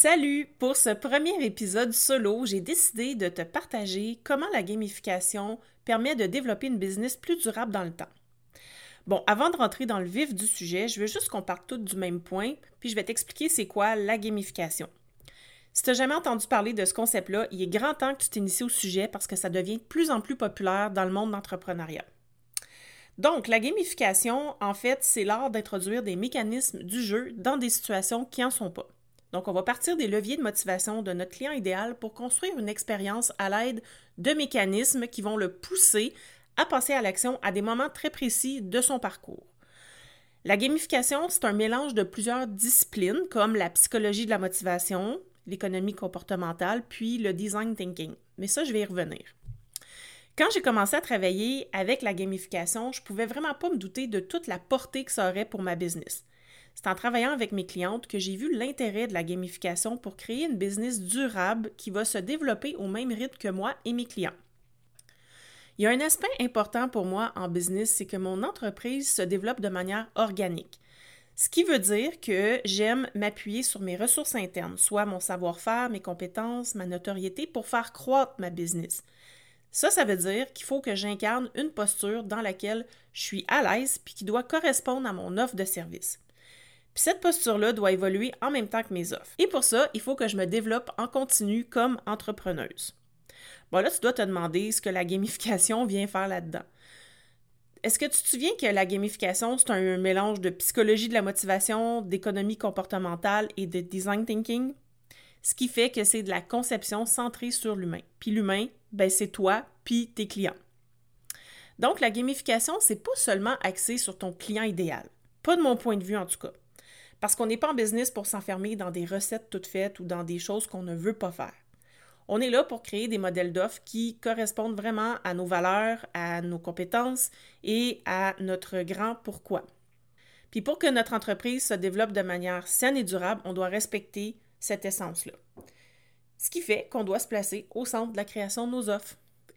Salut! Pour ce premier épisode solo, j'ai décidé de te partager comment la gamification permet de développer une business plus durable dans le temps. Bon, avant de rentrer dans le vif du sujet, je veux juste qu'on parte toutes du même point, puis je vais t'expliquer c'est quoi la gamification. Si tu n'as jamais entendu parler de ce concept-là, il est grand temps que tu t'inities au sujet parce que ça devient de plus en plus populaire dans le monde d'entrepreneuriat. Donc, la gamification, en fait, c'est l'art d'introduire des mécanismes du jeu dans des situations qui n'en sont pas. Donc, on va partir des leviers de motivation de notre client idéal pour construire une expérience à l'aide de mécanismes qui vont le pousser à passer à l'action à des moments très précis de son parcours. La gamification, c'est un mélange de plusieurs disciplines comme la psychologie de la motivation, l'économie comportementale, puis le design thinking. Mais ça, je vais y revenir. Quand j'ai commencé à travailler avec la gamification, je pouvais vraiment pas me douter de toute la portée que ça aurait pour ma business. C'est en travaillant avec mes clientes que j'ai vu l'intérêt de la gamification pour créer une business durable qui va se développer au même rythme que moi et mes clients. Il y a un aspect important pour moi en business, c'est que mon entreprise se développe de manière organique. Ce qui veut dire que j'aime m'appuyer sur mes ressources internes, soit mon savoir-faire, mes compétences, ma notoriété pour faire croître ma business. Ça, ça veut dire qu'il faut que j'incarne une posture dans laquelle je suis à l'aise puis qui doit correspondre à mon offre de service cette posture-là doit évoluer en même temps que mes offres. Et pour ça, il faut que je me développe en continu comme entrepreneuse. Bon, là, tu dois te demander ce que la gamification vient faire là-dedans. Est-ce que tu te souviens que la gamification, c'est un mélange de psychologie de la motivation, d'économie comportementale et de design thinking? Ce qui fait que c'est de la conception centrée sur l'humain. Puis l'humain, ben c'est toi, puis tes clients. Donc, la gamification, c'est pas seulement axé sur ton client idéal. Pas de mon point de vue en tout cas. Parce qu'on n'est pas en business pour s'enfermer dans des recettes toutes faites ou dans des choses qu'on ne veut pas faire. On est là pour créer des modèles d'offres qui correspondent vraiment à nos valeurs, à nos compétences et à notre grand pourquoi. Puis pour que notre entreprise se développe de manière saine et durable, on doit respecter cette essence-là. Ce qui fait qu'on doit se placer au centre de la création de nos offres.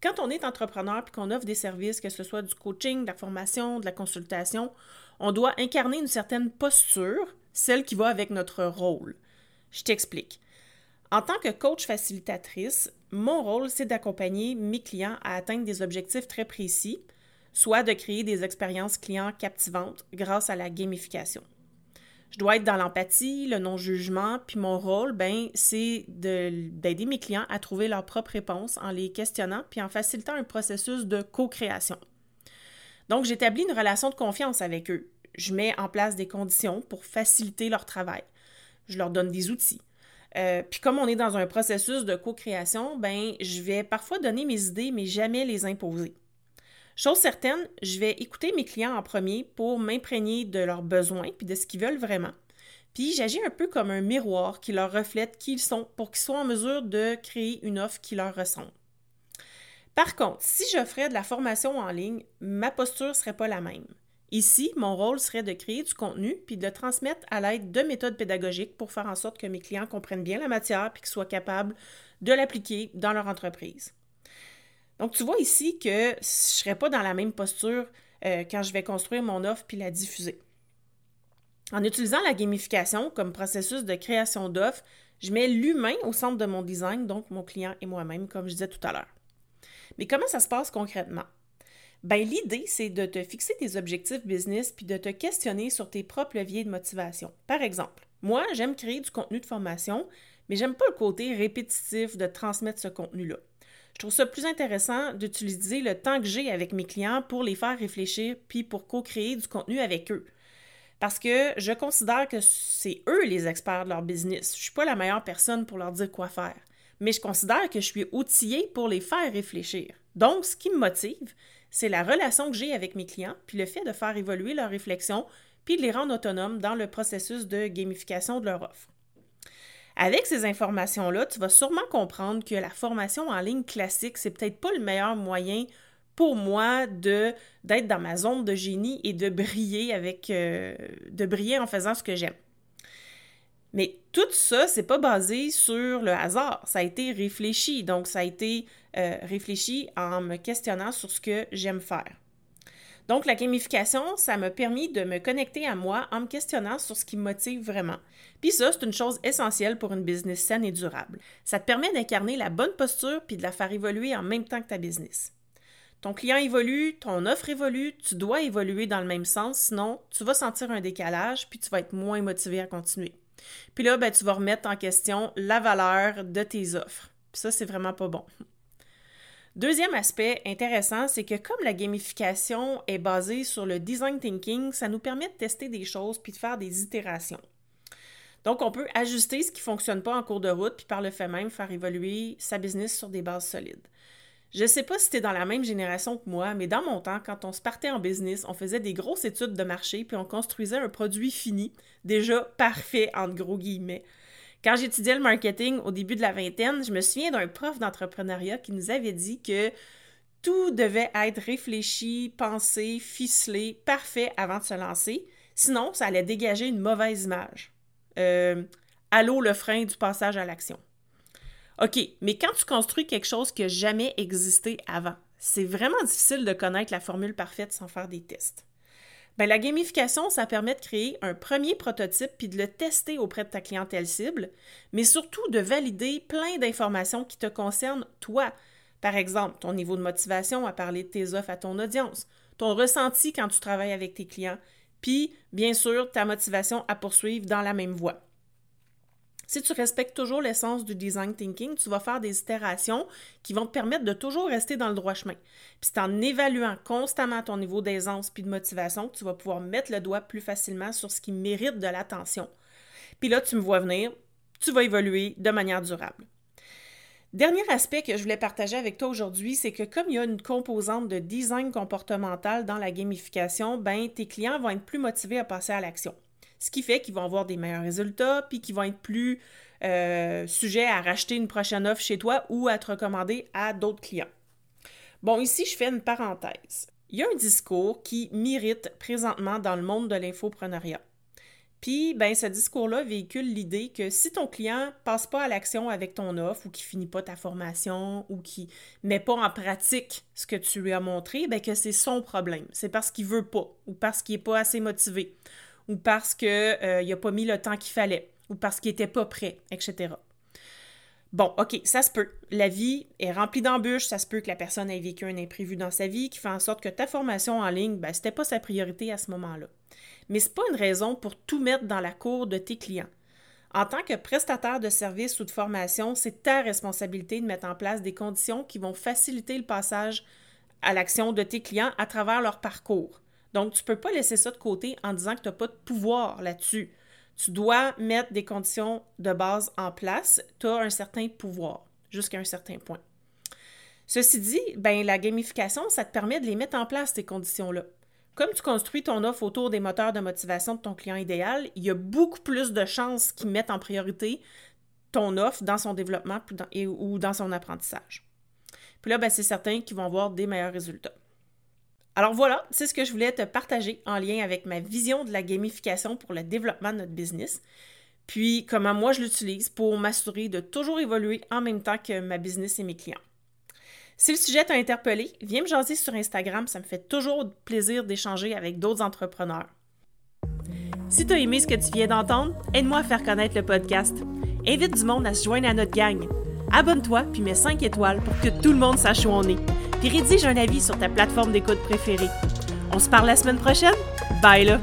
Quand on est entrepreneur et qu'on offre des services, que ce soit du coaching, de la formation, de la consultation, on doit incarner une certaine posture celle qui va avec notre rôle. Je t'explique. En tant que coach facilitatrice, mon rôle, c'est d'accompagner mes clients à atteindre des objectifs très précis, soit de créer des expériences clients captivantes grâce à la gamification. Je dois être dans l'empathie, le non-jugement, puis mon rôle, ben, c'est d'aider mes clients à trouver leurs propres réponses en les questionnant puis en facilitant un processus de co-création. Donc, j'établis une relation de confiance avec eux je mets en place des conditions pour faciliter leur travail. Je leur donne des outils. Euh, puis comme on est dans un processus de co-création, ben je vais parfois donner mes idées, mais jamais les imposer. Chose certaine, je vais écouter mes clients en premier pour m'imprégner de leurs besoins puis de ce qu'ils veulent vraiment. Puis j'agis un peu comme un miroir qui leur reflète qui ils sont pour qu'ils soient en mesure de créer une offre qui leur ressemble. Par contre, si j'offrais de la formation en ligne, ma posture ne serait pas la même. Ici, mon rôle serait de créer du contenu puis de le transmettre à l'aide de méthodes pédagogiques pour faire en sorte que mes clients comprennent bien la matière puis qu'ils soient capables de l'appliquer dans leur entreprise. Donc, tu vois ici que je ne serai pas dans la même posture euh, quand je vais construire mon offre puis la diffuser. En utilisant la gamification comme processus de création d'offres, je mets l'humain au centre de mon design, donc mon client et moi-même, comme je disais tout à l'heure. Mais comment ça se passe concrètement? Ben, l'idée, c'est de te fixer tes objectifs business puis de te questionner sur tes propres leviers de motivation. Par exemple, moi, j'aime créer du contenu de formation, mais j'aime pas le côté répétitif de transmettre ce contenu-là. Je trouve ça plus intéressant d'utiliser le temps que j'ai avec mes clients pour les faire réfléchir puis pour co-créer du contenu avec eux. Parce que je considère que c'est eux les experts de leur business. Je suis pas la meilleure personne pour leur dire quoi faire. Mais je considère que je suis outillée pour les faire réfléchir. Donc, ce qui me motive, c'est la relation que j'ai avec mes clients, puis le fait de faire évoluer leur réflexion, puis de les rendre autonomes dans le processus de gamification de leur offre. Avec ces informations-là, tu vas sûrement comprendre que la formation en ligne classique, c'est peut-être pas le meilleur moyen pour moi d'être dans ma zone de génie et de briller avec euh, de briller en faisant ce que j'aime. Mais tout ça, c'est pas basé sur le hasard. Ça a été réfléchi. Donc, ça a été euh, réfléchi en me questionnant sur ce que j'aime faire. Donc, la gamification, ça m'a permis de me connecter à moi en me questionnant sur ce qui me motive vraiment. Puis ça, c'est une chose essentielle pour une business saine et durable. Ça te permet d'incarner la bonne posture puis de la faire évoluer en même temps que ta business. Ton client évolue, ton offre évolue, tu dois évoluer dans le même sens, sinon tu vas sentir un décalage puis tu vas être moins motivé à continuer. Puis là, ben, tu vas remettre en question la valeur de tes offres. Puis ça, c'est vraiment pas bon. Deuxième aspect intéressant, c'est que comme la gamification est basée sur le design thinking, ça nous permet de tester des choses puis de faire des itérations. Donc, on peut ajuster ce qui ne fonctionne pas en cours de route, puis par le fait même faire évoluer sa business sur des bases solides. Je sais pas si tu es dans la même génération que moi, mais dans mon temps, quand on se partait en business, on faisait des grosses études de marché puis on construisait un produit fini, déjà parfait, entre gros guillemets. Quand j'étudiais le marketing au début de la vingtaine, je me souviens d'un prof d'entrepreneuriat qui nous avait dit que tout devait être réfléchi, pensé, ficelé, parfait avant de se lancer. Sinon, ça allait dégager une mauvaise image. Euh, allô, le frein du passage à l'action. OK, mais quand tu construis quelque chose qui n'a jamais existé avant, c'est vraiment difficile de connaître la formule parfaite sans faire des tests. Bien, la gamification, ça permet de créer un premier prototype puis de le tester auprès de ta clientèle cible, mais surtout de valider plein d'informations qui te concernent toi. Par exemple, ton niveau de motivation à parler de tes offres à ton audience, ton ressenti quand tu travailles avec tes clients, puis bien sûr ta motivation à poursuivre dans la même voie. Si tu respectes toujours l'essence du design thinking, tu vas faire des itérations qui vont te permettre de toujours rester dans le droit chemin. Puis c'est en évaluant constamment ton niveau d'aisance puis de motivation que tu vas pouvoir mettre le doigt plus facilement sur ce qui mérite de l'attention. Puis là, tu me vois venir, tu vas évoluer de manière durable. Dernier aspect que je voulais partager avec toi aujourd'hui, c'est que comme il y a une composante de design comportemental dans la gamification, ben tes clients vont être plus motivés à passer à l'action ce qui fait qu'ils vont avoir des meilleurs résultats, puis qu'ils vont être plus euh, sujets à racheter une prochaine offre chez toi ou à te recommander à d'autres clients. Bon, ici, je fais une parenthèse. Il y a un discours qui m'irrite présentement dans le monde de l'infopreneuriat. Puis, ben, ce discours-là véhicule l'idée que si ton client passe pas à l'action avec ton offre ou qui finit pas ta formation ou qui met pas en pratique ce que tu lui as montré, ben, que c'est son problème. C'est parce qu'il veut pas ou parce qu'il est pas assez motivé ou parce qu'il euh, n'a pas mis le temps qu'il fallait, ou parce qu'il n'était pas prêt, etc. Bon, OK, ça se peut. La vie est remplie d'embûches, ça se peut que la personne ait vécu un imprévu dans sa vie qui fait en sorte que ta formation en ligne, ben, ce n'était pas sa priorité à ce moment-là. Mais ce n'est pas une raison pour tout mettre dans la cour de tes clients. En tant que prestataire de service ou de formation, c'est ta responsabilité de mettre en place des conditions qui vont faciliter le passage à l'action de tes clients à travers leur parcours. Donc, tu ne peux pas laisser ça de côté en disant que tu n'as pas de pouvoir là-dessus. Tu dois mettre des conditions de base en place. Tu as un certain pouvoir jusqu'à un certain point. Ceci dit, ben, la gamification, ça te permet de les mettre en place, ces conditions-là. Comme tu construis ton offre autour des moteurs de motivation de ton client idéal, il y a beaucoup plus de chances qu'ils mettent en priorité ton offre dans son développement ou dans son apprentissage. Puis là, ben, c'est certain qu'ils vont avoir des meilleurs résultats. Alors voilà, c'est ce que je voulais te partager en lien avec ma vision de la gamification pour le développement de notre business, puis comment moi je l'utilise pour m'assurer de toujours évoluer en même temps que ma business et mes clients. Si le sujet t'a interpellé, viens me jaser sur Instagram, ça me fait toujours plaisir d'échanger avec d'autres entrepreneurs. Si tu as aimé ce que tu viens d'entendre, aide-moi à faire connaître le podcast. Invite du monde à se joindre à notre gang. Abonne-toi puis mets 5 étoiles pour que tout le monde sache où on est puis rédige un avis sur ta plateforme d'écoute préférée. On se parle la semaine prochaine? Bye là!